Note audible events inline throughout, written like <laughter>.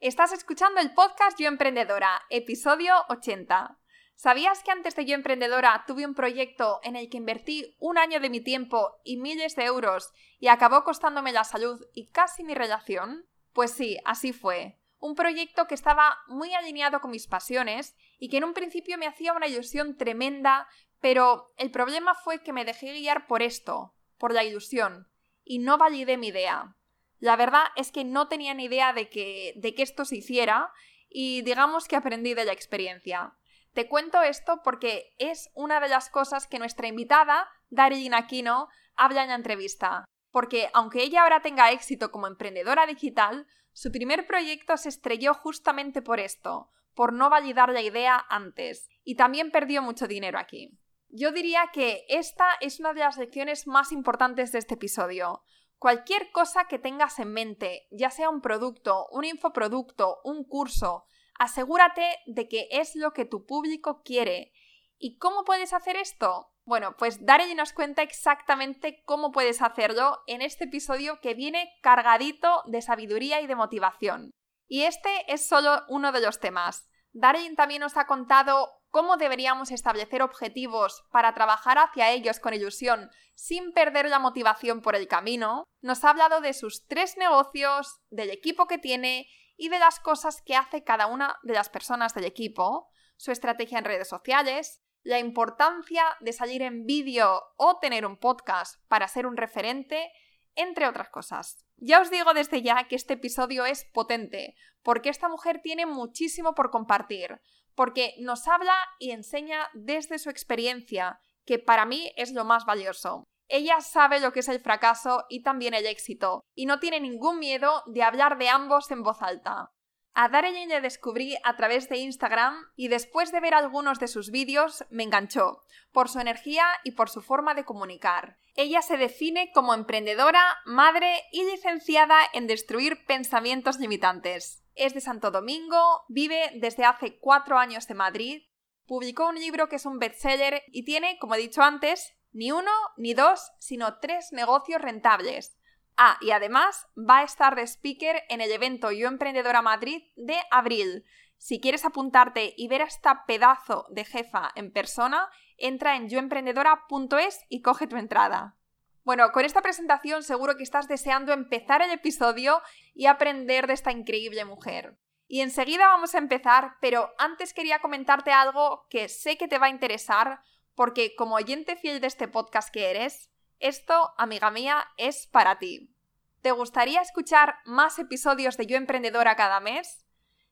Estás escuchando el podcast Yo Emprendedora, episodio 80. ¿Sabías que antes de Yo Emprendedora tuve un proyecto en el que invertí un año de mi tiempo y miles de euros y acabó costándome la salud y casi mi relación? Pues sí, así fue. Un proyecto que estaba muy alineado con mis pasiones y que en un principio me hacía una ilusión tremenda, pero el problema fue que me dejé guiar por esto, por la ilusión, y no validé mi idea. La verdad es que no tenía ni idea de que, de que esto se hiciera y digamos que aprendí de la experiencia. Te cuento esto porque es una de las cosas que nuestra invitada, Darin Aquino, habla en la entrevista. Porque aunque ella ahora tenga éxito como emprendedora digital, su primer proyecto se estrelló justamente por esto, por no validar la idea antes, y también perdió mucho dinero aquí. Yo diría que esta es una de las lecciones más importantes de este episodio, Cualquier cosa que tengas en mente, ya sea un producto, un infoproducto, un curso, asegúrate de que es lo que tu público quiere. ¿Y cómo puedes hacer esto? Bueno, pues Darey nos cuenta exactamente cómo puedes hacerlo en este episodio que viene cargadito de sabiduría y de motivación. Y este es solo uno de los temas. Darren también nos ha contado cómo deberíamos establecer objetivos para trabajar hacia ellos con ilusión sin perder la motivación por el camino, nos ha hablado de sus tres negocios, del equipo que tiene y de las cosas que hace cada una de las personas del equipo, su estrategia en redes sociales, la importancia de salir en vídeo o tener un podcast para ser un referente, entre otras cosas. Ya os digo desde ya que este episodio es potente, porque esta mujer tiene muchísimo por compartir porque nos habla y enseña desde su experiencia, que para mí es lo más valioso. Ella sabe lo que es el fracaso y también el éxito, y no tiene ningún miedo de hablar de ambos en voz alta. A Darren le descubrí a través de Instagram y después de ver algunos de sus vídeos me enganchó, por su energía y por su forma de comunicar. Ella se define como emprendedora, madre y licenciada en destruir pensamientos limitantes. Es de Santo Domingo, vive desde hace cuatro años en Madrid, publicó un libro que es un bestseller y tiene, como he dicho antes, ni uno ni dos, sino tres negocios rentables. Ah, y además va a estar de speaker en el evento Yo Emprendedora Madrid de abril. Si quieres apuntarte y ver a esta pedazo de jefa en persona, entra en yoemprendedora.es y coge tu entrada. Bueno, con esta presentación seguro que estás deseando empezar el episodio y aprender de esta increíble mujer. Y enseguida vamos a empezar, pero antes quería comentarte algo que sé que te va a interesar, porque como oyente fiel de este podcast que eres, esto, amiga mía, es para ti. ¿Te gustaría escuchar más episodios de Yo Emprendedora cada mes?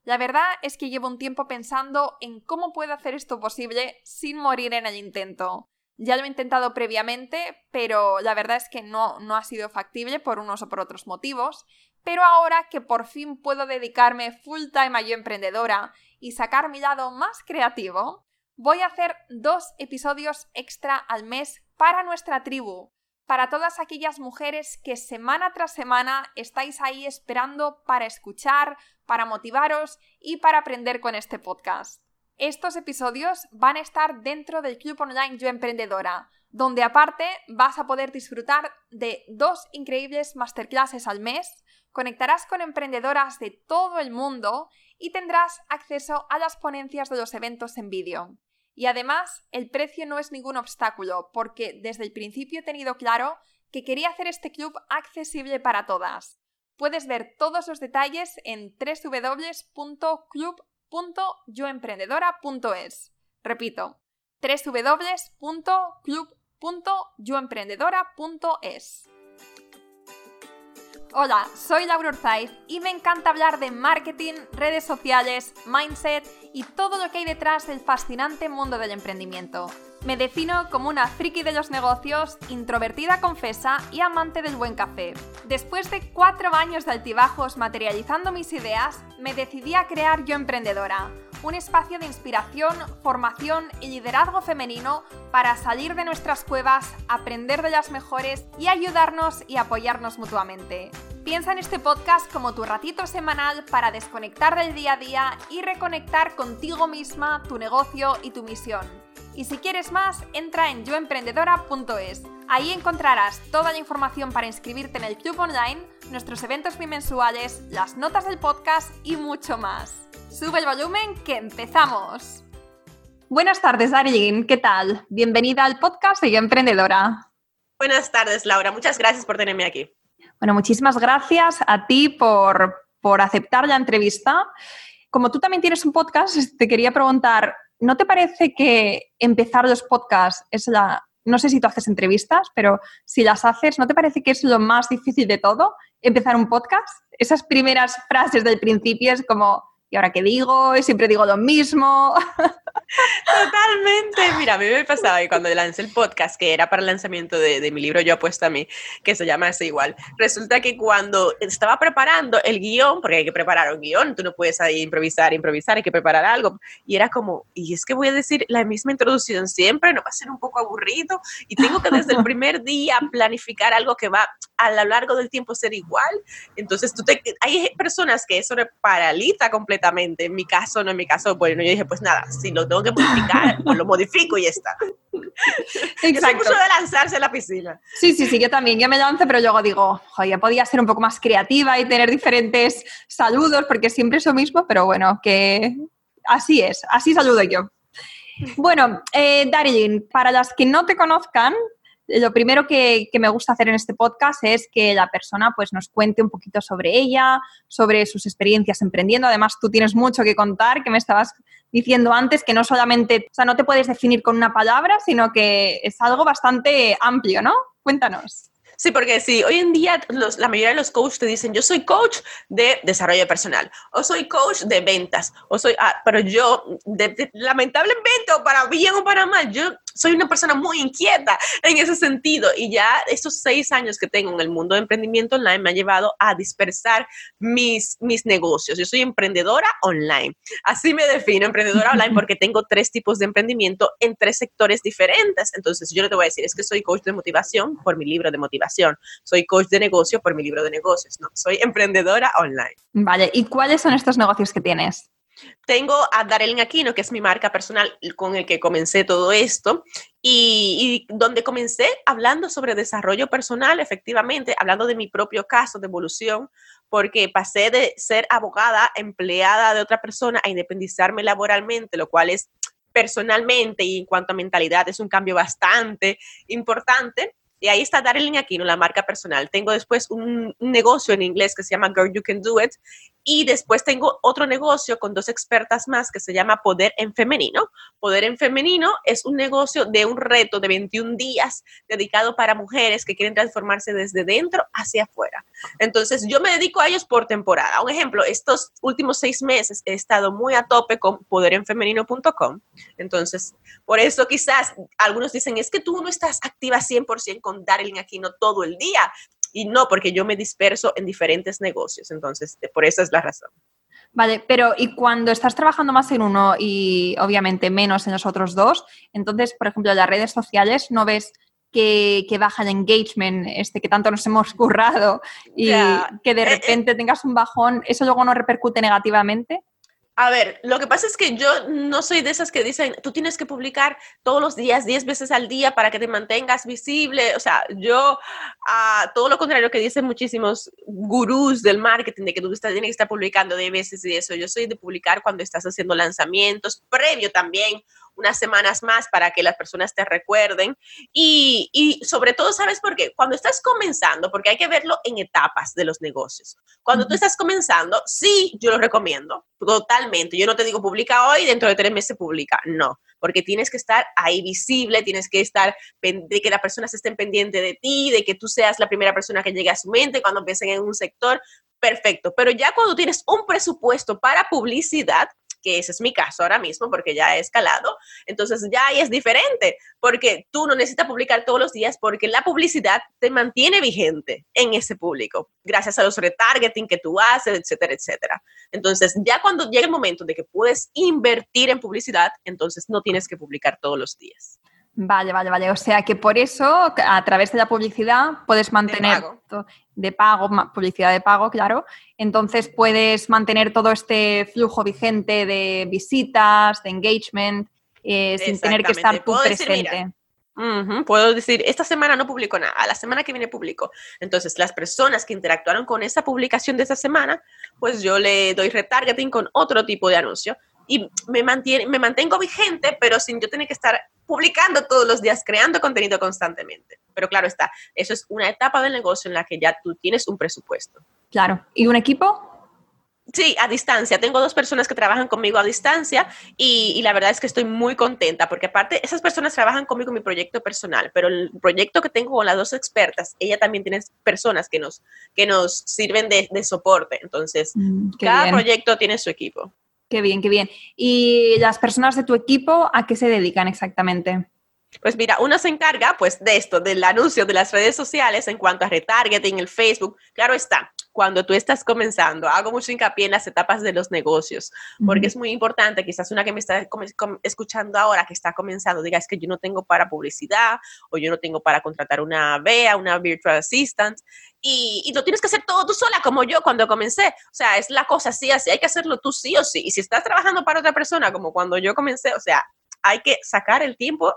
La verdad es que llevo un tiempo pensando en cómo puedo hacer esto posible sin morir en el intento. Ya lo he intentado previamente, pero la verdad es que no, no ha sido factible por unos o por otros motivos. Pero ahora que por fin puedo dedicarme full time a yo emprendedora y sacar mi lado más creativo, voy a hacer dos episodios extra al mes para nuestra tribu, para todas aquellas mujeres que semana tras semana estáis ahí esperando para escuchar, para motivaros y para aprender con este podcast. Estos episodios van a estar dentro del Club Online Yo Emprendedora, donde aparte vas a poder disfrutar de dos increíbles masterclasses al mes, conectarás con emprendedoras de todo el mundo y tendrás acceso a las ponencias de los eventos en vídeo. Y además, el precio no es ningún obstáculo, porque desde el principio he tenido claro que quería hacer este club accesible para todas. Puedes ver todos los detalles en www.club www.yoemprendedora.es. Repito, www.club.yoemprendedora.es. Hola, soy Laura Urzaiz y me encanta hablar de marketing, redes sociales, mindset y todo lo que hay detrás del fascinante mundo del emprendimiento. Me defino como una friki de los negocios, introvertida confesa y amante del buen café. Después de cuatro años de altibajos materializando mis ideas, me decidí a crear Yo Emprendedora, un espacio de inspiración, formación y liderazgo femenino para salir de nuestras cuevas, aprender de las mejores y ayudarnos y apoyarnos mutuamente. Piensa en este podcast como tu ratito semanal para desconectar del día a día y reconectar contigo misma, tu negocio y tu misión Y si quieres más, entra en yoemprendedora.es. Ahí encontrarás toda la información para inscribirte en el club online, nuestros eventos bimensuales, las notas del podcast y mucho más. Sube el volumen que empezamos. Buenas tardes, Darilyn. ¿Qué tal? Bienvenida al podcast de Yo Emprendedora. Buenas tardes, Laura. Muchas gracias por tenerme aquí. Bueno, muchísimas gracias a ti por, por aceptar la entrevista. Como tú también tienes un podcast, te quería preguntar, ¿no te parece que empezar los podcasts es la... No sé si tú haces entrevistas, pero si las haces, ¿no te parece que es lo más difícil de todo? Empezar un podcast. Esas primeras frases del principio es como, ¿y ahora qué digo? Y siempre digo lo mismo. Totalmente. Mira, a mí me pasaba que cuando lancé el podcast, que era para el lanzamiento de, mi libro Yo apuesto a mí, que se llama así igual, resulta que cuando estaba preparando el guion, porque hay que preparar un guion, tú no puedes ahí improvisar, improvisar, hay que preparar algo, y era como, y es que voy a decir la misma introducción siempre, no va a ser un poco aburrido, y tengo que desde el primer día planificar algo que va a lo largo del tiempo ser igual. Entonces, tú te, hay personas que eso le paraliza completamente. En mi caso, no en mi caso, bueno, yo dije, pues nada, si lo tengo que modificar, pues lo modifico y ya está. Exacto. Yo de lanzarse a la piscina. Sí, sí, sí, yo también. Yo me lance, pero luego digo, ya podía ser un poco más creativa y tener diferentes saludos, porque siempre es lo mismo, pero bueno, que así es, así saludo yo. Bueno, eh, para las que no te conozcan, lo primero que, me gusta hacer en este podcast es que la persona pues, nos cuente un poquito sobre ella, sobre sus experiencias emprendiendo. Además, tú tienes mucho que contar, que me estabas diciendo antes, que no solamente, o sea, no te puedes definir con una palabra, sino que es algo bastante amplio, ¿no? Cuéntanos. Sí, porque sí, hoy en día la mayoría de los coaches te dicen, yo soy coach de desarrollo personal, o soy coach de ventas, o soy, ah, pero yo, lamentablemente, o para bien o para mal, yo soy una persona muy inquieta en ese sentido y ya estos seis años que tengo en el mundo de emprendimiento online me ha llevado a dispersar mis, mis negocios. Yo soy emprendedora online. Así me defino, emprendedora online, <laughs> porque tengo tres tipos de emprendimiento en tres sectores diferentes. Entonces, yo no te voy a decir, es que soy coach de motivación por mi libro de motivación, soy coach de negocio por mi libro de negocios, no, soy emprendedora online. Vale, ¿y cuáles son estos negocios que tienes? Tengo a Darelin Aquino, que es mi marca personal con el que comencé todo esto, y, donde comencé hablando sobre desarrollo personal, efectivamente, hablando de mi propio caso de evolución, porque pasé de ser abogada, empleada de otra persona, a independizarme laboralmente, lo cual es personalmente y en cuanto a mentalidad es un cambio bastante importante. Y ahí está Darlene Aquino, la marca personal. Tengo después un, negocio en inglés que se llama Girl You Can Do It. Y después tengo otro negocio con dos expertas más que se llama Poder en Femenino. Poder en Femenino es un negocio de un reto de 21 días dedicado para mujeres que quieren transformarse desde dentro hacia afuera. Entonces, yo me dedico a ellos por temporada. Un ejemplo, estos últimos seis meses he estado muy a tope con poderenfemenino.com. Entonces, por eso quizás algunos dicen, es que tú no estás activa 100% con Darling Aquino todo el día. Y no, porque yo me disperso en diferentes negocios. Entonces, por eso es la razón. Vale, pero y cuando estás trabajando más en uno y obviamente menos en los otros dos, entonces, por ejemplo, las redes sociales no ves que, que baja el engagement, este que tanto nos hemos currado y que de eh, eh. repente tengas un bajón, ¿eso luego no repercute negativamente? A ver, lo que pasa es que yo no soy de esas que dicen, tú tienes que publicar todos los días, 10 veces al día para que te mantengas visible. O sea, yo, a todo lo contrario que dicen muchísimos gurús del marketing, de que tú tienes que estar publicando 10 veces y eso, yo soy de publicar cuando estás haciendo lanzamientos, previo también unas semanas más para que las personas te recuerden. Y, y, sobre todo, ¿sabes por qué? Cuando estás comenzando, porque hay que verlo en etapas de los negocios. Cuando tú estás comenzando, sí, yo lo recomiendo totalmente. Yo no te digo publica hoy, dentro de tres meses publica. No, porque tienes que estar ahí visible, tienes que estar, de que las personas estén pendientes de ti, de que tú seas la primera persona que llegue a su mente cuando empiecen en un sector. Perfecto, pero ya cuando tienes un presupuesto para publicidad, que ese es mi caso ahora mismo porque ya he escalado, entonces ya ahí es diferente, porque tú no necesitas publicar todos los días porque la publicidad te mantiene vigente en ese público, gracias a los retargeting que tú haces, etcétera, etcétera. Entonces, ya cuando llega el momento de que puedes invertir en publicidad, entonces no tienes que publicar todos los días. Vale, vale, vale. O sea que por eso, a través de la publicidad, puedes mantener de pago, publicidad de pago, claro. Entonces puedes mantener todo este flujo vigente de visitas, de engagement. eh, sin tener que estar tú presente. Puedo decir, esta semana no publico nada, la semana que viene publico. Entonces, las personas que interactuaron con esa publicación de esa semana, pues yo le doy retargeting con otro tipo de anuncio y me, mantiene, me mantengo vigente, pero sin yo tener que estar publicando todos los días, creando contenido constantemente. Pero claro está, eso es una etapa del negocio en la que ya tú tienes un presupuesto. Claro. ¿Y un equipo? Sí, a distancia. Tengo dos personas que trabajan conmigo a distancia y, la verdad es que estoy muy contenta porque aparte esas personas trabajan conmigo en mi proyecto personal, pero el proyecto que tengo con las dos expertas, ella también tiene personas que nos, que nos sirven de, soporte. Entonces, mm, cada proyecto tiene su equipo. Qué bien, qué bien. ¿Y las personas de tu equipo a qué se dedican exactamente? Pues mira, uno se encarga pues de esto, del anuncio de las redes sociales en cuanto a retargeting, el Facebook. Claro está, cuando tú estás comenzando, hago mucho hincapié en las etapas de los negocios, porque es muy importante, quizás una que me está escuchando ahora, que está comenzando, diga, es que yo no tengo para publicidad o yo no tengo para contratar una VEA, una Virtual Assistant, y, y, lo tienes que hacer todo tú sola, como yo cuando comencé. O sea, es la cosa así, así, hay que hacerlo tú sí o sí. Y si estás trabajando para otra persona, como cuando yo comencé, o sea, hay que sacar el tiempo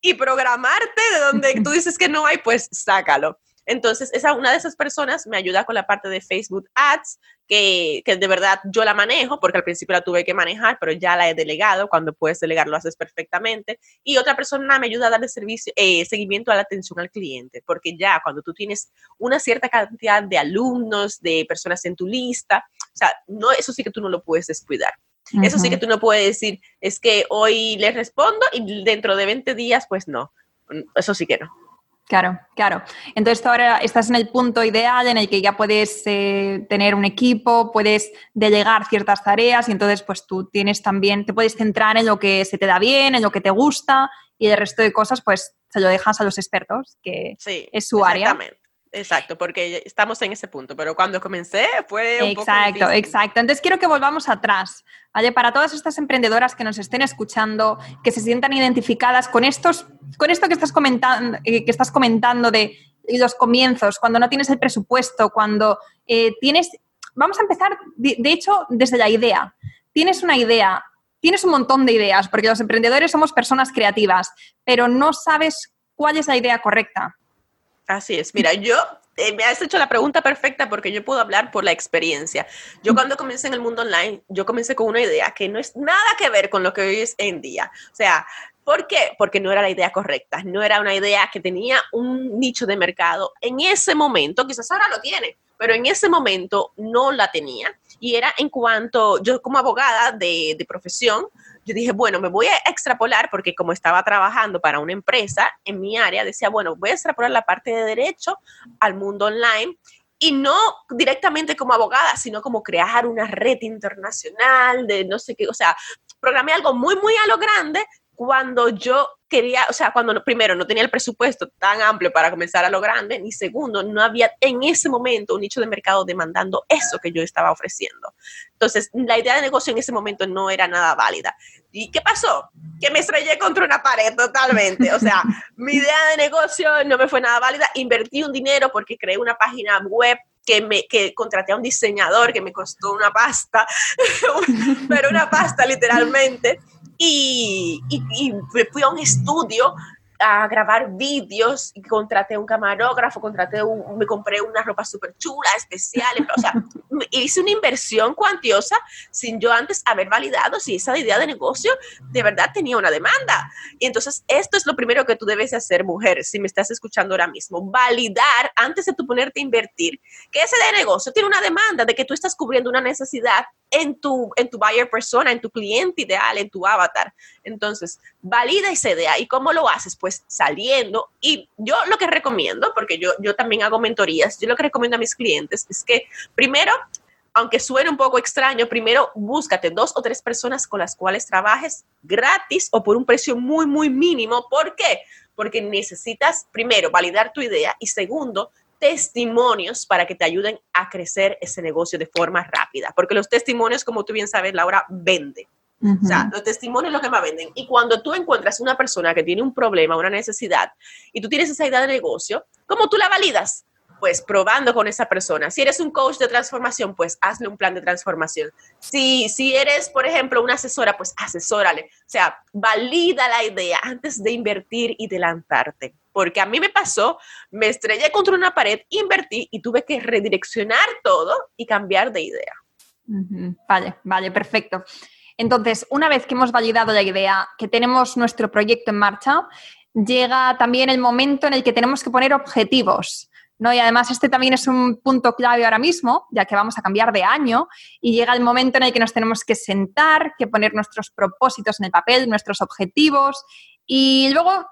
y programarte de donde tú dices que no hay, pues sácalo. Entonces, esa, una de esas personas me ayuda con la parte de Facebook Ads, que, que, de verdad yo la manejo, porque al principio la tuve que manejar, pero ya la he delegado. Cuando puedes delegar, lo haces perfectamente. Y otra persona me ayuda a darle servicio, eh, seguimiento a la atención al cliente, porque ya cuando tú tienes una cierta cantidad de alumnos, de personas en tu lista, o sea, no, eso sí que tú no lo puedes descuidar. Eso sí que tú no puedes decir, es que hoy les respondo y dentro de 20 días, pues no. Eso sí que no. Claro, claro. Entonces ahora estás en el punto ideal en el que ya puedes eh, tener un equipo, puedes delegar ciertas tareas y entonces pues tú tienes también, te puedes centrar en lo que se te da bien, en lo que te gusta y el resto de cosas pues se lo dejas a los expertos, que es su área. Exacto, porque estamos en ese punto, pero cuando comencé fue un Exacto, poco exacto. Entonces quiero que volvamos atrás, ¿vale? Para todas estas emprendedoras que nos estén escuchando, que se sientan identificadas con estos, con esto que estás comentando, eh, que estás comentando de los comienzos, cuando no tienes el presupuesto, cuando eh, tienes, vamos a empezar, de, de hecho, desde la idea. Tienes una idea, tienes un montón de ideas, porque los emprendedores somos personas creativas, pero no sabes cuál es la idea correcta Así es. Mira, yo eh, me has hecho la pregunta perfecta porque yo puedo hablar por la experiencia. Yo cuando comencé en el mundo online, yo comencé con una idea que no es nada que ver con lo que hoy es en día. O sea, ¿por qué? Porque no era la idea correcta, no era una idea que tenía un nicho de mercado. En ese momento, quizás ahora lo tiene, pero en ese momento no la tenía. Y era en cuanto, yo como abogada de, de profesión, yo dije, bueno, me voy a extrapolar porque como estaba trabajando para una empresa en mi área, decía, bueno, voy a extrapolar la parte de derecho al mundo online y no directamente como abogada, sino como crear una red internacional de no sé qué, o sea, programé algo muy, muy a lo grande cuando yo quería, o sea, cuando primero no tenía el presupuesto tan amplio para comenzar a lo grande, ni segundo, no había en ese momento un nicho de mercado demandando eso que yo estaba ofreciendo. Entonces, la idea de negocio en ese momento no era nada válida. ¿Y qué pasó? Que me estrellé contra una pared totalmente. O sea, <laughs> mi idea de negocio no me fue nada válida. Invertí un dinero porque creé una página web que, me, que contraté a un diseñador que me costó una pasta, <laughs> pero una pasta literalmente y, y, fui a un estudio a grabar vídeos y contraté un camarógrafo, contraté un, me compré una ropa súper chula, especial, o sea, <laughs> hice una inversión cuantiosa sin yo antes haber validado si esa idea de negocio de verdad tenía una demanda. Y entonces esto es lo primero que tú debes hacer, mujer, si me estás escuchando ahora mismo, validar antes de tú ponerte a invertir que ese de negocio tiene una demanda de que tú estás cubriendo una necesidad en tu, en tu buyer persona, en tu cliente ideal, en tu avatar. Entonces, valida esa idea. ¿Y cómo lo haces? Pues saliendo. Y yo lo que recomiendo, porque yo, yo también hago mentorías, yo lo que recomiendo a mis clientes es que primero, aunque suene un poco extraño, primero búscate dos o tres personas con las cuales trabajes gratis o por un precio muy, muy mínimo. ¿Por qué? Porque necesitas, primero, validar tu idea y segundo, testimonios para que te ayuden a crecer ese negocio de forma rápida, porque los testimonios, como tú bien sabes, Laura, vende. O sea, los testimonios es lo que más venden. Y cuando tú encuentras una persona que tiene un problema, una necesidad, y tú tienes esa idea de negocio, ¿cómo tú la validas? pues probando con esa persona. Si eres un coach de transformación, pues hazle un plan de transformación. Si, si eres, por ejemplo, una asesora, pues asesórale. O sea, valida la idea antes de invertir y de lanzarte. Porque a mí me pasó, me estrellé contra una pared, invertí y tuve que redireccionar todo y cambiar de idea. Vale, vale, perfecto. Entonces, una vez que hemos validado la idea, que tenemos nuestro proyecto en marcha, llega también el momento en el que tenemos que poner objetivos. ¿no? Y además este también es un punto clave ahora mismo, ya que vamos a cambiar de año y llega el momento en el que nos tenemos que sentar, que poner nuestros propósitos en el papel, nuestros objetivos y luego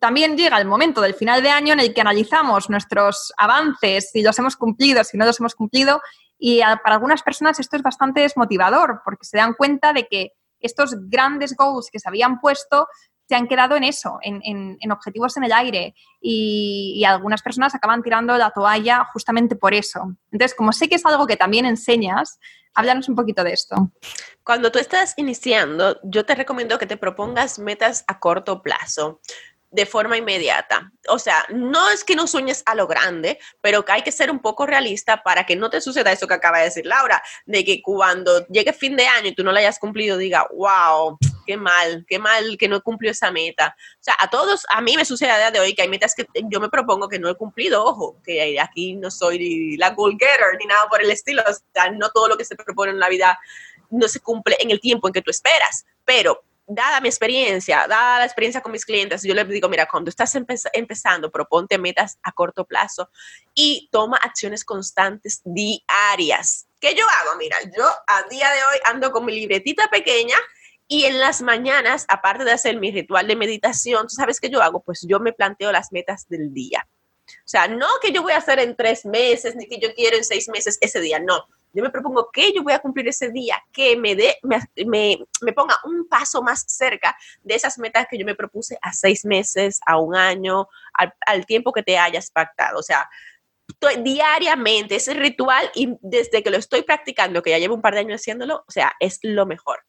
también llega el momento del final de año en el que analizamos nuestros avances, si los hemos cumplido, si no los hemos cumplido y para algunas personas esto es bastante desmotivador porque se dan cuenta de que estos grandes goals que se habían puesto se han quedado en eso, en, objetivos en el aire y, y, algunas personas acaban tirando la toalla justamente por eso. Entonces, como sé que es algo que también enseñas, háblanos un poquito de esto. Cuando tú estás iniciando, yo te recomiendo que te propongas metas a corto plazo de forma inmediata. O sea, no es que no sueñes a lo grande, pero que hay que ser un poco realista para que no te suceda eso que acaba de decir Laura, de que cuando llegue fin de año y tú no la hayas cumplido, diga, wow, qué mal, qué mal que no cumplió esa meta. O sea, a todos, a mí me sucede a día de hoy que hay metas que yo me propongo que no he cumplido, ojo, que aquí no soy la goal getter ni nada por el estilo, o sea, no todo lo que se propone en la vida no se cumple en el tiempo en que tú esperas, pero dada mi experiencia, dada la experiencia con mis clientes, yo les digo, mira, cuando estás empezando, proponte metas a corto plazo y toma acciones constantes diarias. ¿Qué yo hago? Mira, yo a día de hoy ando con mi libretita pequeña y en las mañanas, aparte de hacer mi ritual de meditación, ¿tú sabes qué yo hago? Pues yo me planteo las metas del día. O sea, no que yo voy a hacer en tres meses, ni que yo quiero en seis meses ese día, no yo me propongo que yo voy a cumplir ese día, que me, dé, me, me, ponga un paso más cerca de esas metas que yo me propuse a seis meses, a un año, al, tiempo que te hayas pactado. O sea, diariamente ese ritual y desde que lo estoy practicando, que ya llevo un par de años haciéndolo, o sea, es lo mejor.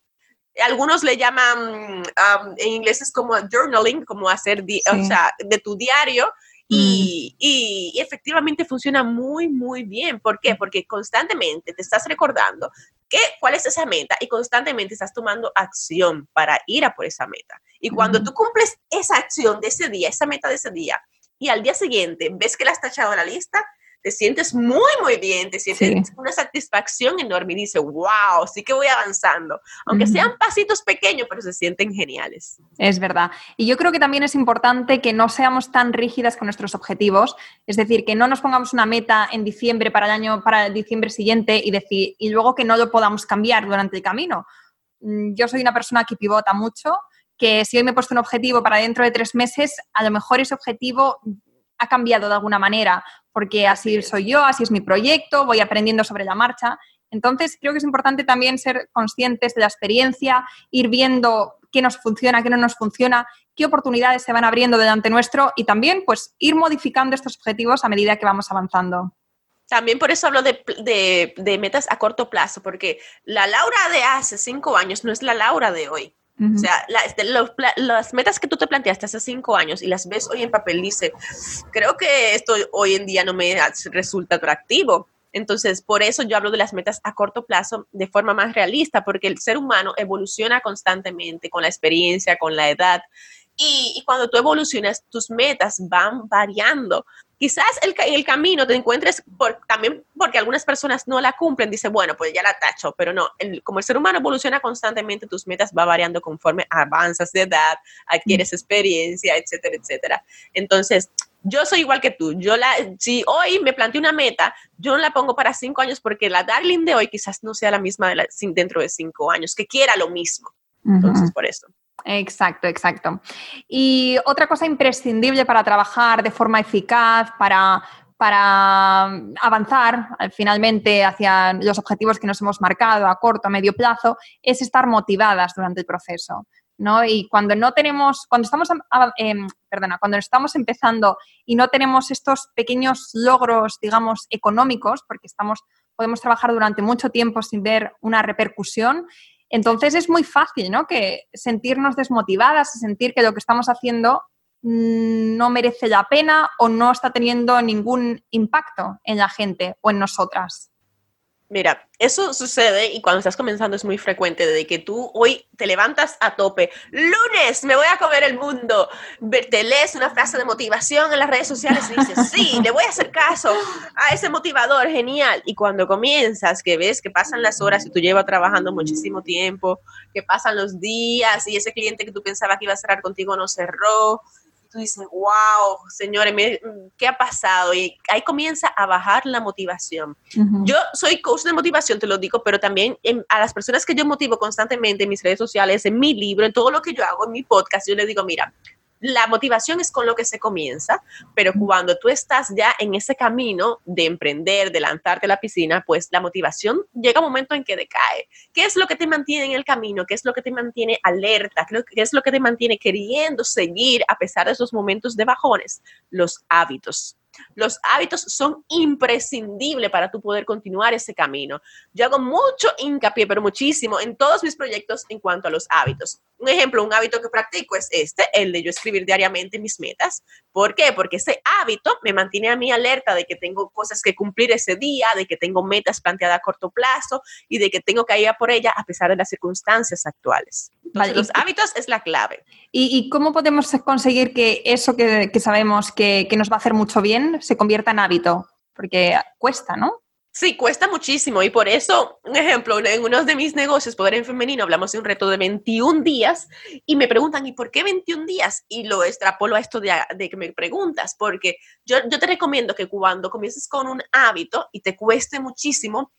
Algunos le llaman, en inglés es como journaling, como hacer, o sea, de tu diario, Y, efectivamente funciona muy, muy bien. ¿Por qué? Porque constantemente te estás recordando que, cuál es esa meta y constantemente estás tomando acción para ir a por esa meta. Y cuando tú cumples esa acción de ese día, esa meta de ese día, y al día siguiente ves que la has tachado en la lista, te sientes muy, muy bien, te sientes una satisfacción enorme y dices, wow, sí que voy avanzando. Aunque sean pasitos pequeños, pero se sienten geniales. Es verdad. Y yo creo que también es importante que no seamos tan rígidas con nuestros objetivos, es decir, que no nos pongamos una meta en diciembre para el año, para el diciembre siguiente y decir, y luego que no lo podamos cambiar durante el camino. Mm, yo soy una persona que pivota mucho, que si hoy me he puesto un objetivo para dentro de tres meses, a lo mejor ese objetivo ha cambiado de alguna manera, porque así soy yo, así es mi proyecto, voy aprendiendo sobre la marcha. Entonces, creo que es importante también ser conscientes de la experiencia, ir viendo qué nos funciona, qué no nos funciona, qué oportunidades se van abriendo delante nuestro y también, pues, ir modificando estos objetivos a medida que vamos avanzando. También por eso hablo de, de metas a corto plazo, porque la Laura de hace cinco años no es la Laura de hoy. O sea, este, las metas que tú te planteaste hace cinco años y las ves hoy en papel, dice, creo que esto hoy en día no me resulta atractivo. Entonces, por eso yo hablo de las metas a corto plazo de forma más realista, porque el ser humano evoluciona constantemente con la experiencia, con la edad. Y, y cuando tú evolucionas, tus metas van variando. Quizás el, el camino te encuentres por, también porque algunas personas no la cumplen, dice, bueno, pues ya la tacho, pero no, como el ser humano evoluciona constantemente, tus metas va variando conforme avanzas de edad, adquieres mm. experiencia, etcétera, etcétera. Entonces, yo soy igual que tú. Yo la, si hoy me planteo una meta, yo no la pongo para cinco años porque la Darling de hoy quizás no sea la misma de la, dentro de cinco años, que quiera lo mismo. Entonces, por eso. Exacto, exacto. Y otra cosa imprescindible para trabajar de forma eficaz, para, para avanzar eh, finalmente hacia los objetivos que nos hemos marcado a corto, a medio plazo, es estar motivadas durante el proceso. ¿no? Y cuando no tenemos, cuando estamos, em, perdona, cuando estamos empezando y no tenemos estos pequeños logros, digamos, económicos, porque estamos, podemos trabajar durante mucho tiempo sin ver una repercusión, entonces es muy fácil, ¿no? Que sentirnos desmotivadas, sentir que lo que estamos haciendo mm, no merece la pena o no está teniendo ningún impacto en la gente o en nosotras? Mira, eso sucede y cuando estás comenzando es muy frecuente, de que tú hoy te levantas a tope, lunes me voy a comer el mundo, te lees una frase de motivación en las redes sociales y dices, sí, le voy a hacer caso a ese motivador, genial. Y cuando comienzas, que ves que pasan las horas y tú llevas trabajando muchísimo tiempo, que pasan los días y ese cliente que tú pensabas que iba a cerrar contigo no cerró, tú dices, wow, señores, ¿qué ha pasado? Y ahí comienza a bajar la motivación. Yo soy coach de motivación, te lo digo, pero también a las personas que yo motivo constantemente en mis redes sociales, en mi libro, en todo lo que yo hago, en mi podcast, yo les digo, mira, la motivación es con lo que se comienza, pero cuando tú estás ya en ese camino de emprender, de lanzarte a la piscina, pues la motivación llega un momento en que decae. ¿Qué es lo que te mantiene en el camino? ¿Qué es lo que te mantiene alerta? ¿Qué es lo que te mantiene queriendo seguir a pesar de esos momentos de bajones? Los hábitos. Los hábitos son imprescindibles para tú poder continuar ese camino. Yo hago mucho hincapié, pero muchísimo, en todos mis proyectos en cuanto a los hábitos. Un ejemplo, un hábito que practico es este, el de yo escribir diariamente mis metas. ¿Por qué? Porque ese hábito me mantiene a mí alerta de que tengo cosas que cumplir ese día, de que tengo metas planteadas a corto plazo y de que tengo que ir a por ella a pesar de las circunstancias actuales. los hábitos es la clave. ¿Y, cómo podemos conseguir que eso que, sabemos que nos va a hacer mucho bien se convierta en hábito? Porque cuesta, ¿no? Sí, cuesta muchísimo y por eso, un ejemplo, en uno de mis negocios, Poder en Femenino, hablamos de un reto de 21 días y me preguntan, ¿y por qué 21 días? Y lo extrapolo a esto de, que me preguntas, porque yo, te recomiendo que cuando comiences con un hábito y te cueste muchísimo,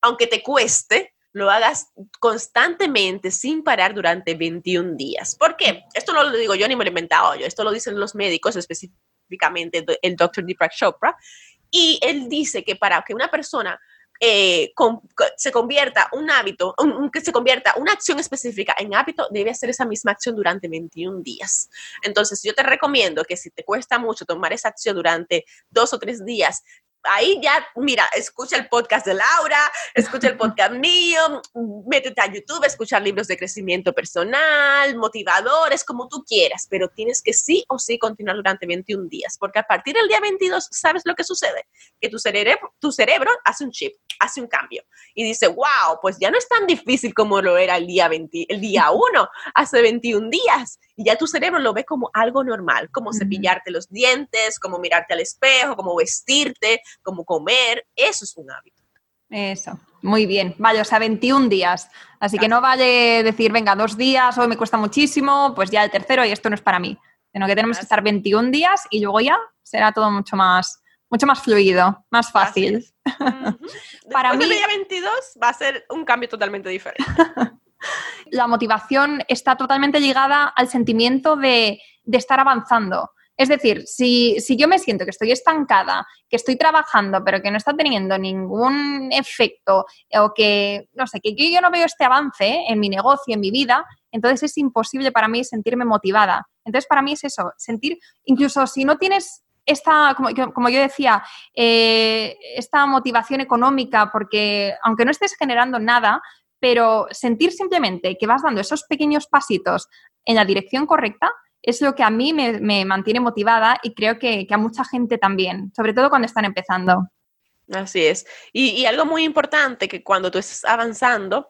aunque te cueste, lo hagas constantemente sin parar durante 21 días. ¿Por qué? Esto no lo digo yo ni me lo he inventado yo, esto lo dicen los médicos, específicamente el doctor Deepak Chopra, y él dice que para que una persona eh, se convierta un hábito, que se convierta una acción específica en hábito, debe hacer esa misma acción durante 21 días. Entonces, yo te recomiendo que si te cuesta mucho tomar esa acción durante dos o tres días, ahí ya, mira, escucha el podcast de Laura, escucha el <laughs> podcast mío, métete a YouTube, escuchar libros de crecimiento personal, motivadores, como tú quieras, pero tienes que sí o sí continuar durante 21 días, porque a partir del día 22, ¿sabes lo que sucede? Que tu cerebro, tu cerebro hace un chip, hace un cambio y dice, wow, pues ya no es tan difícil como lo era el día, 20, el día <laughs> 1, hace 21 días, y ya tu cerebro lo ve como algo normal, como cepillarte los dientes, como mirarte al espejo, como vestirte, como comer, eso es un hábito. Eso, muy bien. Vale, o sea, 21 días. Así que no vale decir, venga, dos días, hoy me cuesta muchísimo, pues ya el tercero y esto no es para mí. Sino que tenemos que estar 21 días y luego ya será todo mucho más, mucho más fluido, más fácil. <laughs> para mí, el día 22 va a ser un cambio totalmente diferente. <laughs> La motivación está totalmente ligada al sentimiento de, de estar avanzando. Es decir, si, yo me siento que estoy estancada, que estoy trabajando, pero que no está teniendo ningún efecto o que, no sé, que yo no veo este avance en mi negocio, en mi vida, entonces es imposible para mí sentirme motivada. Entonces, para mí es eso, sentir, incluso si no tienes esta, como, yo decía, eh, esta motivación económica, porque aunque no estés generando nada, pero sentir simplemente que vas dando esos pequeños pasitos en la dirección correcta, es lo que a mí me, mantiene motivada y creo que, a mucha gente también, sobre todo cuando están empezando. Así es. Y, algo muy importante, que cuando tú estés avanzando,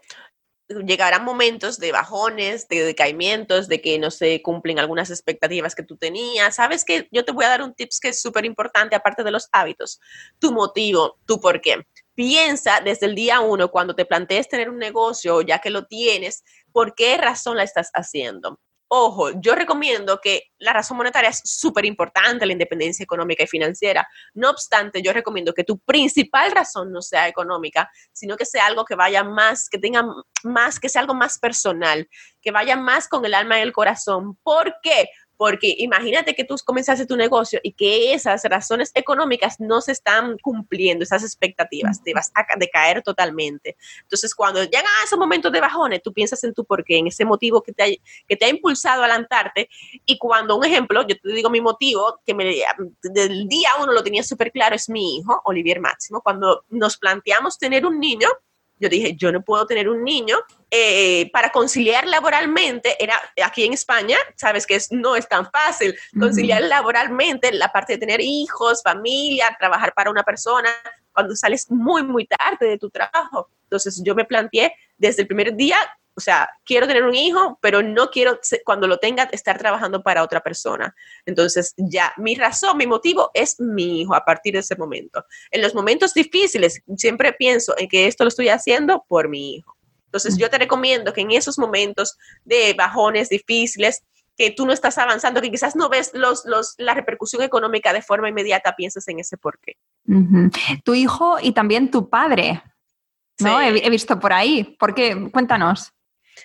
llegarán momentos de bajones, de decaimientos, de que no se cumplen algunas expectativas que tú tenías. Sabes que yo te voy a dar un tips que es súper importante, aparte de los hábitos. Tu motivo, tu por qué. Piensa desde el día uno, cuando te plantees tener un negocio, ya que lo tienes, por qué razón la estás haciendo. Ojo, yo recomiendo que la razón monetaria es súper importante, la independencia económica y financiera. No obstante, yo recomiendo que tu principal razón no sea económica, sino que sea algo que vaya más, que tenga más, que sea algo más personal, que vaya más con el alma y el corazón. ¿Por qué? Porque imagínate que tú comenzaste tu negocio y que esas razones económicas no se están cumpliendo, esas expectativas, te vas a decaer totalmente. Entonces, cuando llegan a esos momentos de bajones, tú piensas en tu porqué, en ese motivo que te ha, que te ha impulsado a lanzarte, y cuando, un ejemplo, yo te digo mi motivo, que me, del día uno lo tenía súper claro, es mi hijo, Olivier Máximo, cuando nos planteamos tener un niño, yo dije, yo no puedo tener un niño eh, para conciliar laboralmente, era aquí en España, sabes que no es tan fácil conciliar laboralmente la parte de tener hijos, familia, trabajar para una persona, cuando sales muy, muy tarde de tu trabajo. Entonces yo me planteé desde el primer día, o sea, quiero tener un hijo, pero no quiero cuando lo tenga estar trabajando para otra persona. Entonces ya mi razón, mi motivo es mi hijo a partir de ese momento. En los momentos difíciles siempre pienso en que esto lo estoy haciendo por mi hijo. Entonces, yo te recomiendo que en esos momentos de bajones difíciles, que tú no estás avanzando, que quizás no ves los, los, la repercusión económica de forma inmediata, pienses en ese porqué. Tu hijo y también tu padre, ¿no? He, visto por ahí. ¿Por qué? Cuéntanos.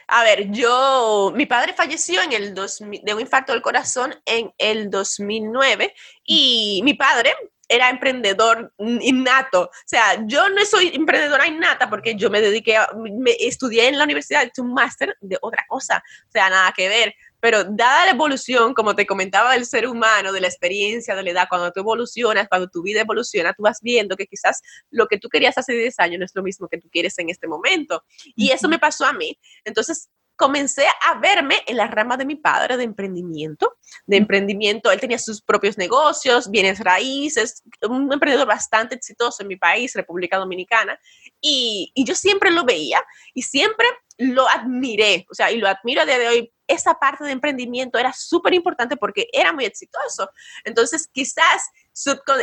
A ver, yo, mi padre falleció en el de un infarto del corazón en el 2009 y mi padre era emprendedor innato. O sea, yo no soy emprendedora innata porque yo me dediqué, a, me estudié en la universidad, hice un máster de otra cosa, o sea, nada que ver. Pero dada la evolución, como te comentaba, del ser humano, de la experiencia, de la edad, cuando tú evolucionas, cuando tu vida evoluciona, tú vas viendo que quizás lo que tú querías hace 10 años no es lo mismo que tú quieres en este momento. Y eso me pasó a mí. Entonces, comencé a verme en la rama de mi padre de emprendimiento, de emprendimiento, él tenía sus propios negocios, bienes raíces, un emprendedor bastante exitoso en mi país, República Dominicana, y, y yo siempre lo veía y siempre lo admiré, o sea, y lo admiro a día de hoy esa parte de emprendimiento era súper importante porque era muy exitoso. Entonces, quizás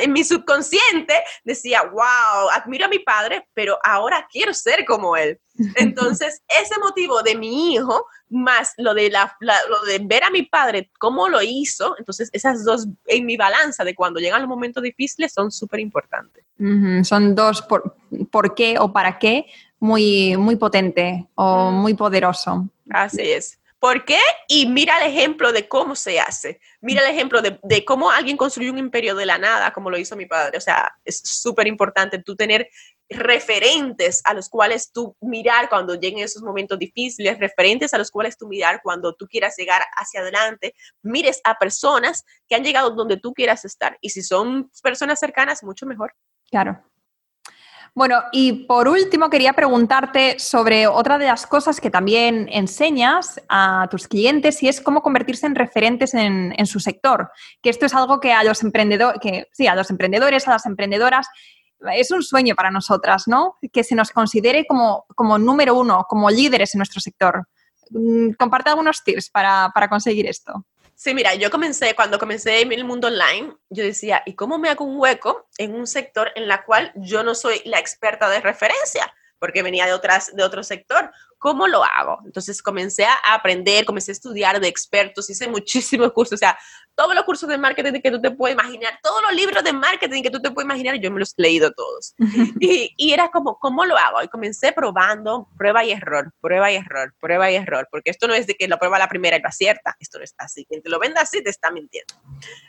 en mi subconsciente decía, wow, admiro a mi padre, pero ahora quiero ser como él. <laughs> Entonces, ese motivo de mi hijo, más lo de, la, lo de ver a mi padre cómo lo hizo, entonces esas dos en mi balanza de cuando llegan los momentos difíciles son súper importantes. Son dos por, por, qué o para qué muy, muy potente o muy poderoso. Así es. ¿Por qué? Y mira el ejemplo de cómo se hace. Mira el ejemplo de, cómo alguien construyó un imperio de la nada, como lo hizo mi padre. O sea, es súper importante tú tener referentes a los cuales tú mirar cuando lleguen esos momentos difíciles, referentes a los cuales tú mirar cuando tú quieras llegar hacia adelante. Mires a personas que han llegado donde tú quieras estar. Y si son personas cercanas, mucho mejor. Claro. Bueno, y por último quería preguntarte sobre otra de las cosas que también enseñas a tus clientes y es cómo convertirse en referentes en, su sector. Que esto es algo que a los emprendedores, que sí, a los emprendedores, a las emprendedoras, es un sueño para nosotras, ¿no? Que se nos considere como, como número uno, como líderes en nuestro sector. Mm, comparte algunos tips para, para conseguir esto. Sí, mira, yo comencé, cuando comencé en el mundo online, yo decía, ¿y cómo me hago un hueco en un sector en la cual yo no soy la experta de referencia? Porque venía de, otras, de otro sector. ¿Cómo lo hago? Entonces comencé a aprender, comencé a estudiar de expertos, hice muchísimos <laughs> cursos, o sea, todos los cursos de marketing que tú te puedes imaginar, todos los libros de marketing que tú te puedes imaginar, yo me los he leído todos. y, y, era como, ¿cómo lo hago? Y comencé probando, prueba y error, prueba y error, prueba y error, porque esto no es de que lo prueba la primera y lo acierta, esto no está así. Quien te lo venda así te está mintiendo.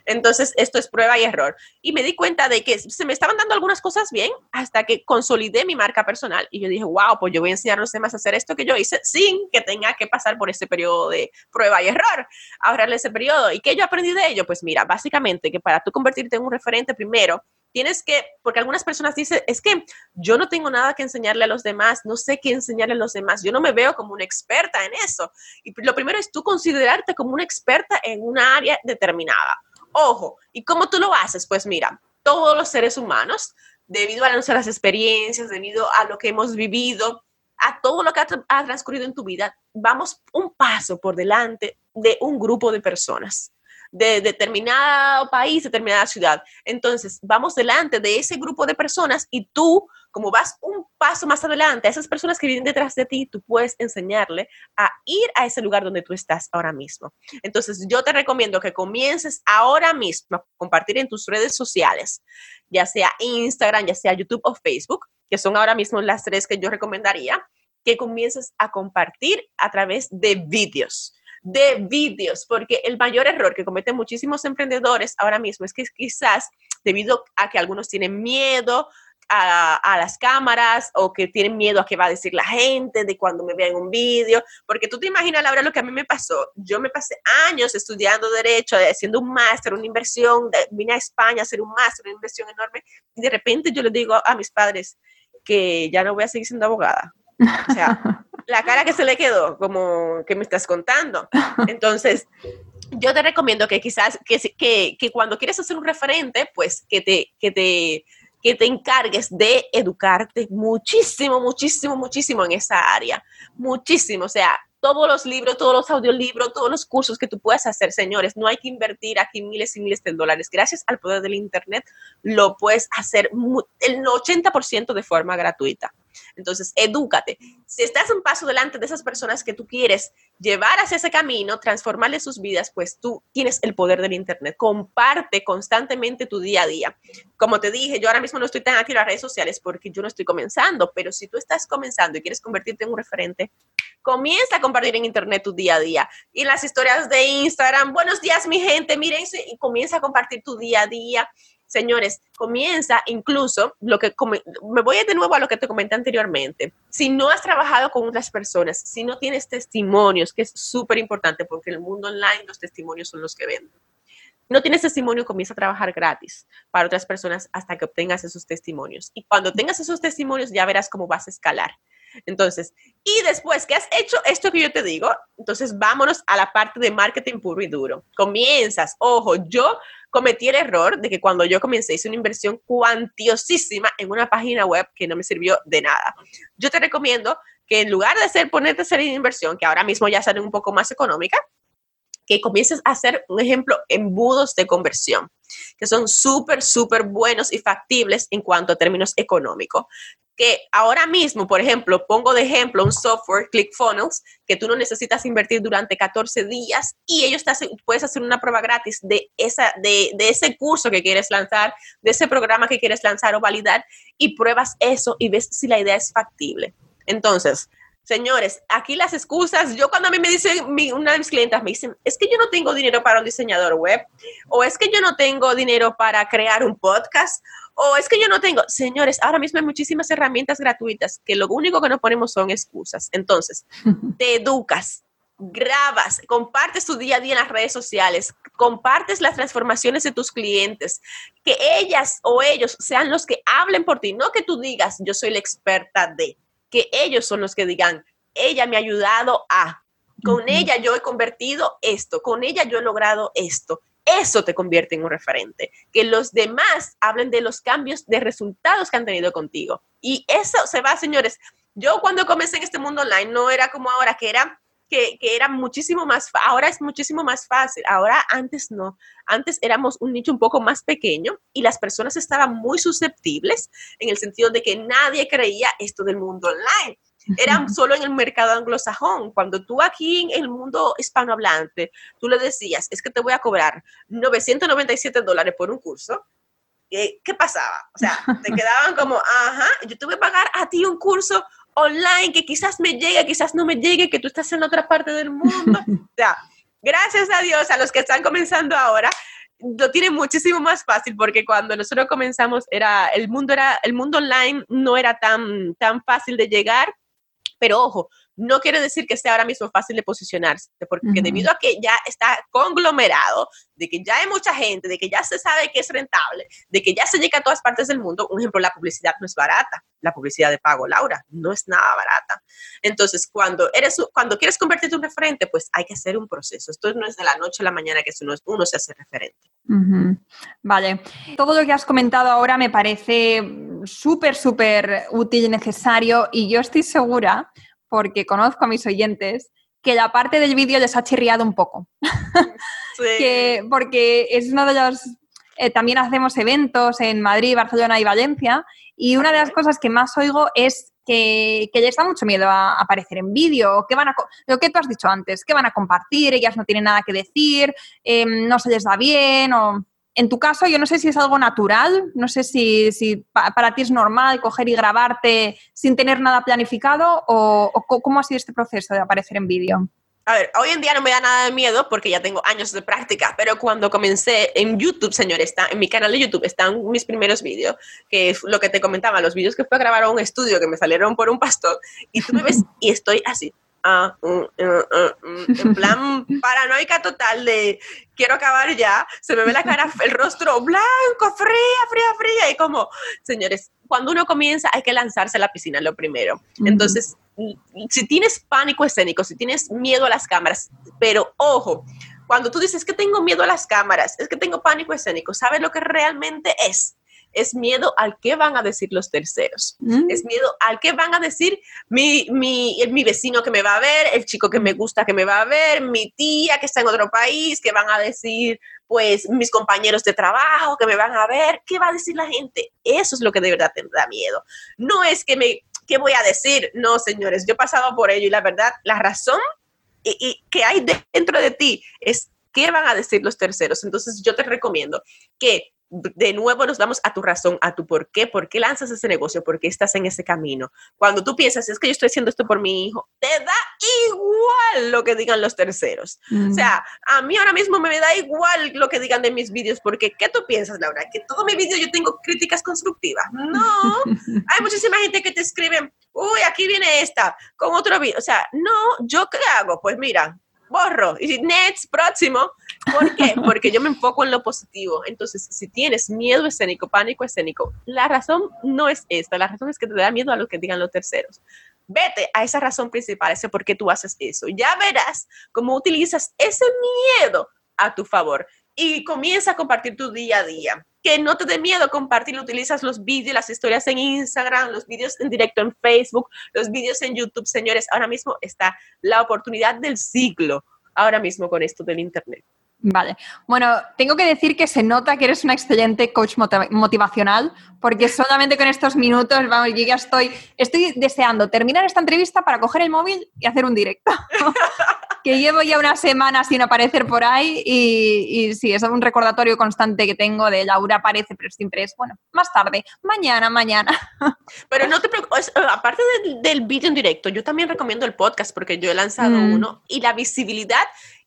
Entonces, esto es prueba y error. Y me di cuenta de que se me estaban dando algunas cosas bien hasta que consolidé mi marca personal y yo dije, wow, pues yo voy a enseñar a los demás a hacer esto que yo hice sin que tenga que pasar por ese periodo de prueba y error, ahorrarle ese periodo. ¿Y qué yo aprendí de ello? Pues mira, básicamente que para tú convertirte en un referente primero, tienes que, porque algunas personas dicen, es que yo no tengo nada que enseñarle a los demás, no sé qué enseñarle a los demás, yo no me veo como una experta en eso. Y lo primero es tú considerarte como una experta en una área determinada. Ojo, ¿y cómo tú lo haces? Pues mira, todos los seres humanos, debido a nuestras experiencias, debido a lo que hemos vivido, a todo lo que ha, transcurrido en tu vida, vamos un paso por delante de un grupo de personas de determinado país, determinada ciudad. Entonces, vamos delante de ese grupo de personas y tú, como vas un paso más adelante, a esas personas que vienen detrás de ti, tú puedes enseñarle a ir a ese lugar donde tú estás ahora mismo. Entonces, yo te recomiendo que comiences ahora mismo a compartir en tus redes sociales, ya sea Instagram, ya sea YouTube o Facebook, que son ahora mismo las tres que yo recomendaría, que comiences a compartir a través de vídeos de vídeos, porque el mayor error que cometen muchísimos emprendedores ahora mismo es que quizás debido a que algunos tienen miedo a, las cámaras o que tienen miedo a qué va a decir la gente de cuando me vean un vídeo, porque tú te imaginas, Laura, lo que a mí me pasó. Yo me pasé años estudiando derecho, haciendo un máster, una inversión, vine a España a hacer un máster, una inversión enorme, y de repente yo le digo a mis padres que ya no voy a seguir siendo abogada. O sea, <laughs> la cara que se le quedó, como que me estás contando. Entonces, yo te recomiendo que quizás, que, que, que cuando quieres hacer un referente, pues que te, que te, que te encargues de educarte muchísimo, muchísimo, muchísimo en esa área. Muchísimo. O sea, todos los libros, todos los audiolibros, todos los cursos que tú puedas hacer, señores. No hay que invertir aquí miles y miles de dólares. Gracias al poder del Internet, lo puedes hacer el 80% de forma gratuita. Entonces, edúcate. Si estás un paso delante de esas personas que tú quieres llevar hacia ese camino, transformarle sus vidas, pues tú tienes el poder del Internet. Comparte constantemente tu día a día. Como te dije, yo ahora mismo no estoy tan activa en las redes sociales porque yo no estoy comenzando, pero si tú estás comenzando y quieres convertirte en un referente, comienza a compartir en internet tu día a día. Y las historias de Instagram, buenos días mi gente, miren, y comienza a compartir tu día a día. Señores, comienza incluso lo que me voy de nuevo a lo que te comenté anteriormente. Si no has trabajado con otras personas, si no tienes testimonios, que es súper importante porque en el mundo online los testimonios son los que venden. No tienes testimonio, comienza a trabajar gratis para otras personas hasta que obtengas esos testimonios. Y cuando tengas esos testimonios ya verás cómo vas a escalar. Entonces, y después que has hecho esto que yo te digo, entonces vámonos a la parte de marketing puro y duro. Comienzas, ojo, yo cometí el error de que cuando yo comencé hice una inversión cuantiosísima en una página web que no me sirvió de nada. Yo te recomiendo que en lugar de hacer, ponerte a hacer inversión, que ahora mismo ya sale un poco más económica, que comiences a hacer, un ejemplo, embudos de conversión, que son súper, súper buenos y factibles en cuanto a términos económicos que ahora mismo, por ejemplo, pongo de ejemplo un software, ClickFunnels, que tú no necesitas invertir durante 14 días y ellos te hacen, puedes hacer una prueba gratis de, esa, de, ese curso que quieres lanzar, de ese programa que quieres lanzar o validar y pruebas eso y ves si la idea es factible. Entonces, Señores, aquí las excusas, yo cuando a mí me dicen, una de mis clientas me dicen, es que yo no tengo dinero para un diseñador web, o es que yo no tengo dinero para crear un podcast, o es que yo no tengo, señores, ahora mismo hay muchísimas herramientas gratuitas que lo único que nos ponemos son excusas. Entonces, <laughs> te educas, grabas, compartes tu día a día en las redes sociales, compartes las transformaciones de tus clientes, que ellas o ellos sean los que hablen por ti, no que tú digas, yo soy la experta de, que ellos son los que digan, ella me ha ayudado a, con ella yo he convertido esto, con ella yo he logrado esto. Eso te convierte en un referente. Que los demás hablen de los cambios de resultados que han tenido contigo. Y eso se va, señores. Yo cuando comencé en este mundo online no era como ahora, que era que, era muchísimo más, ahora es muchísimo más fácil, ahora antes no, antes éramos un nicho un poco más pequeño y las personas estaban muy susceptibles en el sentido de que nadie creía esto del mundo online eran solo en el mercado anglosajón. Cuando tú aquí en el mundo hispanohablante, tú le decías, es que te voy a cobrar 997 dólares por un curso, ¿qué, ¿qué pasaba? O sea, te <laughs> quedaban como, ajá, yo te voy a pagar a ti un curso online que quizás me llegue, quizás no me llegue, que tú estás en otra parte del mundo. <laughs> O sea, gracias a Dios, a los que están comenzando ahora, lo tienen muchísimo más fácil porque cuando nosotros comenzamos era el mundo era el mundo online no era tan tan fácil de llegar pero ojo, no quiere decir que sea ahora mismo fácil de posicionarse, porque debido a que ya está conglomerado, de que ya hay mucha gente, de que ya se sabe que es rentable, de que ya se llega a todas partes del mundo, un ejemplo, la publicidad no es barata, la publicidad de pago, Laura, no es nada barata. Entonces, cuando, eres, cuando quieres convertirte en un referente, pues hay que hacer un proceso. Esto no es de la noche a la mañana que uno, uno se hace referente. Vale. Todo lo que has comentado ahora me parece súper, súper útil y necesario y yo estoy segura porque conozco a mis oyentes, que la parte del vídeo les ha chirriado un poco. <laughs> que, porque es uno de los... Eh, también hacemos eventos en Madrid, Barcelona y Valencia y una de las cosas que más oigo es que, que les da mucho miedo a, aparecer en vídeo, que van a, lo que tú has dicho antes, que van a compartir, ellas no tienen nada que decir, em, no se les da bien o en tu caso, yo no sé si es algo natural, no sé si, para ti es normal coger y grabarte sin tener nada planificado o, cómo ha sido este proceso de aparecer en vídeo. A ver, hoy en día no me da nada de miedo porque ya tengo años de práctica, pero cuando comencé en YouTube, señor, está, en mi canal de YouTube están mis primeros vídeos, que es lo que te comentaba, los vídeos que fue a grabar a un estudio que me salieron por un pastor, y tú me ves <laughs> y estoy así, Ah, mm, mm, mm, en plan paranoica total de quiero acabar ya, se me ve la cara, el rostro blanco, fría, fría, fría, y como, señores, cuando uno comienza hay que lanzarse a la piscina lo primero. Entonces, si tienes pánico escénico, si tienes miedo a las cámaras, pero ojo, cuando tú dices que tengo miedo a las cámaras, es que tengo pánico escénico, ¿sabes lo que realmente es? Es miedo al que van a decir los terceros. Mm. Es miedo al que van a decir mi, mi, mi, vecino que me va a ver, el chico que me gusta que me va a ver, mi tía que está en otro país, que van a decir, pues, mis compañeros de trabajo que me van a ver. ¿Qué va a decir la gente? Eso es lo que de verdad te da miedo. No es que me, ¿qué voy a decir? No, señores, yo he pasado por ello y la verdad, la razón y, y que hay dentro de ti es qué van a decir los terceros. Entonces yo te recomiendo que de nuevo nos vamos a tu razón, a tu por qué, por qué lanzas ese negocio, por qué estás en ese camino. Cuando tú piensas, es que yo estoy haciendo esto por mi hijo, te da igual lo que digan los terceros. O mm. sea, a mí ahora mismo me da igual lo que digan de mis vídeos, porque ¿qué tú piensas, Laura? Que todo mi vídeo yo tengo críticas constructivas. No, <laughs> hay muchísima gente que te escribe, uy, aquí viene esta, con otro vídeo. O sea, no, ¿yo qué hago? Pues mira, borro. Y next, próximo. ¿Por qué? <laughs> Porque yo me enfoco en lo positivo. Entonces, si tienes miedo escénico, pánico escénico, la razón no es esta. La razón es que te da miedo a lo que digan los terceros. Vete a esa razón principal, ese por qué tú haces eso. Ya verás cómo utilizas ese miedo a tu favor y comienza a compartir tu día a día que no te dé miedo compartir, utilizas los vídeos, las historias en Instagram, los vídeos en directo en Facebook, los vídeos en YouTube, señores, ahora mismo está la oportunidad del siglo, ahora mismo con esto del Internet. Vale. Bueno, tengo que decir que se nota que eres una excelente coach motivacional, porque solamente con estos minutos, vamos, yo ya estoy, estoy deseando terminar esta entrevista para coger el móvil y hacer un directo. <laughs> que llevo ya una semana sin aparecer por ahí y, y, sí, es un recordatorio constante que tengo de Laura aparece, pero siempre es, bueno, más tarde, mañana, mañana. <laughs> Pero no te preocupes, eh, aparte del, vídeo en directo, yo también recomiendo el podcast porque yo he lanzado mm. uno y la visibilidad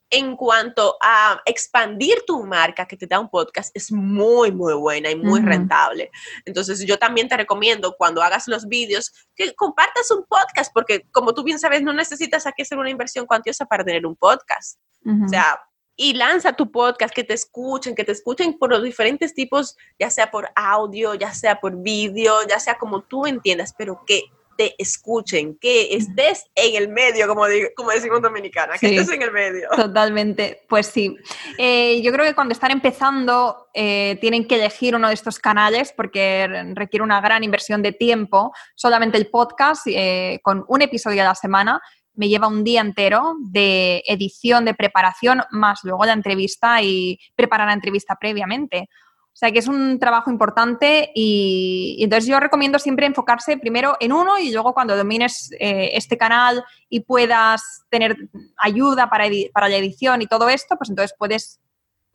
en cuanto a expandir tu marca que te da un podcast es muy, muy buena y muy rentable. Entonces yo también te recomiendo cuando hagas los vídeos que compartas un podcast porque como tú bien sabes no necesitas aquí hacer una inversión cuantiosa para tener un podcast. O sea, y lanza tu podcast, que te escuchen, que te escuchen por los diferentes tipos, ya sea por audio, ya sea por vídeo, ya sea como tú entiendas, pero que te escuchen, que estés en el medio, como, como decimos dominicana, que estés en el medio. Totalmente, pues sí. Eh, yo creo que cuando están empezando eh, tienen que elegir uno de estos canales porque requiere una gran inversión de tiempo. Solamente el podcast, eh, con un episodio a la semana, me lleva un día entero de edición, de preparación, más luego la entrevista y preparar la entrevista previamente. O sea que es un trabajo importante y, entonces yo recomiendo siempre enfocarse primero en uno y luego cuando domines eh, este canal y puedas tener ayuda para, para, la edición y todo esto, pues entonces puedes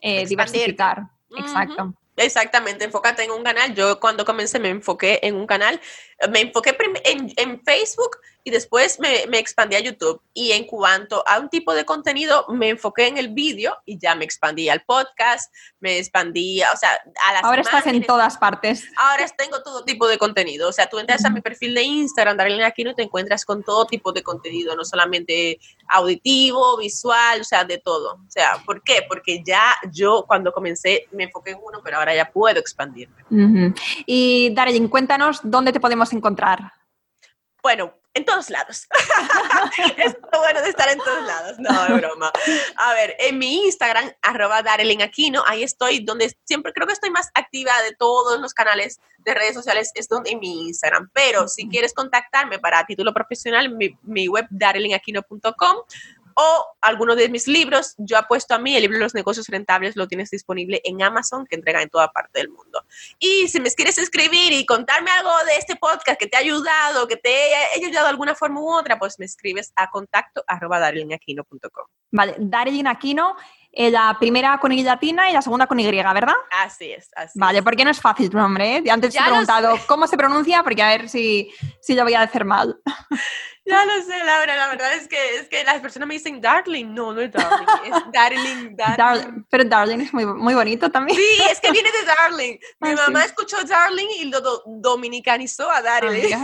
eh, diversificar. Exacto. Exactamente, enfócate en un canal. Yo cuando comencé me enfoqué en un canal, me enfoqué en, en Facebook y después me, me, expandí a YouTube. Y en cuanto a un tipo de contenido, me enfoqué en el vídeo y ya me expandí al podcast, me expandí, o sea, a las Ahora estás en todas partes. Ahora tengo todo tipo de contenido. O sea, tú entras a mi perfil de Instagram, Darlene Aquino, te encuentras con todo tipo de contenido, no solamente auditivo, visual, o sea, de todo. O sea, ¿por qué? Porque ya yo cuando comencé me enfoqué en uno, pero ahora ya puedo expandirme. Y Darlene, cuéntanos dónde te podemos encontrar. Bueno, en todos lados. <laughs> es lo bueno de estar en todos lados. No, es broma. A ver, en mi Instagram, arroba Darelin Aquino, ahí estoy donde siempre creo que estoy más activa de todos los canales de redes sociales, es donde en mi Instagram. Pero si quieres contactarme para título profesional, mi, mi web darelinaquino.com o alguno de mis libros. Yo apuesto a mí, el libro los negocios rentables lo tienes disponible en Amazon, que entrega en toda parte del mundo. Y si me quieres escribir y contarme algo de este podcast que te ha ayudado, que te haya ayudado de alguna forma u otra, pues me escribes a contacto arroba Vale, Darlene Aquino, eh, la primera con Y latina y la segunda con Y, ¿verdad? Así es, así Vale, porque no es fácil tu nombre, ¿eh? Antes te he preguntado cómo se pronuncia, porque a ver si, si lo voy a decir mal. <laughs> Ya lo sé, Laura, la verdad es que, es que las personas me dicen darling, no, no es darling, es <laughs> darling, darling. pero darling es muy, muy bonito también. Sí, es que viene de darling. <laughs> Mi ah, mamá escuchó darling y lo dominicanizó a darling. <laughs>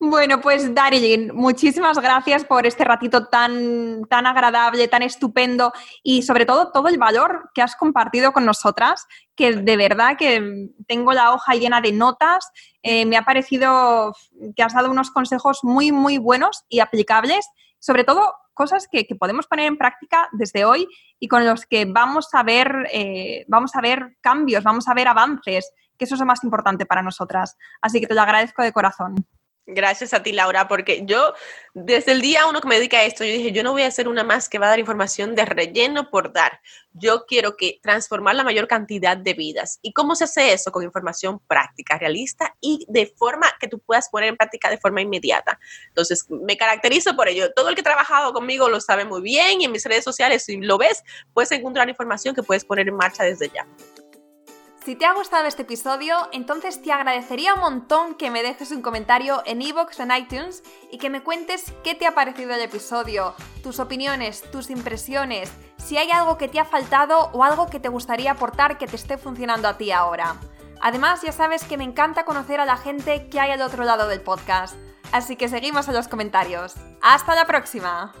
Bueno, pues Darilyn, muchísimas gracias por este ratito tan, tan agradable, tan estupendo y sobre todo todo el valor que has compartido con nosotras, que de verdad que tengo la hoja llena de notas. Eh, me ha parecido que has dado unos consejos muy, muy buenos y aplicables, sobre todo cosas que, podemos poner en práctica desde hoy y con los que vamos a ver, eh, vamos a ver cambios, vamos a ver avances que eso es lo más importante para nosotras. Así que te lo agradezco de corazón. Gracias a ti, Laura, porque yo, desde el día uno que me dedica a esto, yo dije, yo no voy a hacer una más que va a dar información de relleno por dar. Yo quiero que transformar la mayor cantidad de vidas. ¿Y cómo se hace eso? Con información práctica, realista y de forma que tú puedas poner en práctica de forma inmediata. Entonces, me caracterizo por ello. Todo el que ha trabajado conmigo lo sabe muy bien y en mis redes sociales, si lo ves, puedes encontrar información que puedes poner en marcha desde ya. Si te ha gustado este episodio, entonces te agradecería un montón que me dejes un comentario en iVoox o en iTunes y que me cuentes qué te ha parecido el episodio, tus opiniones, tus impresiones, si hay algo que te ha faltado o algo que te gustaría aportar que te esté funcionando a ti ahora. Además, ya sabes que me encanta conocer a la gente que hay al otro lado del podcast. Así que seguimos en los comentarios. ¡Hasta la próxima!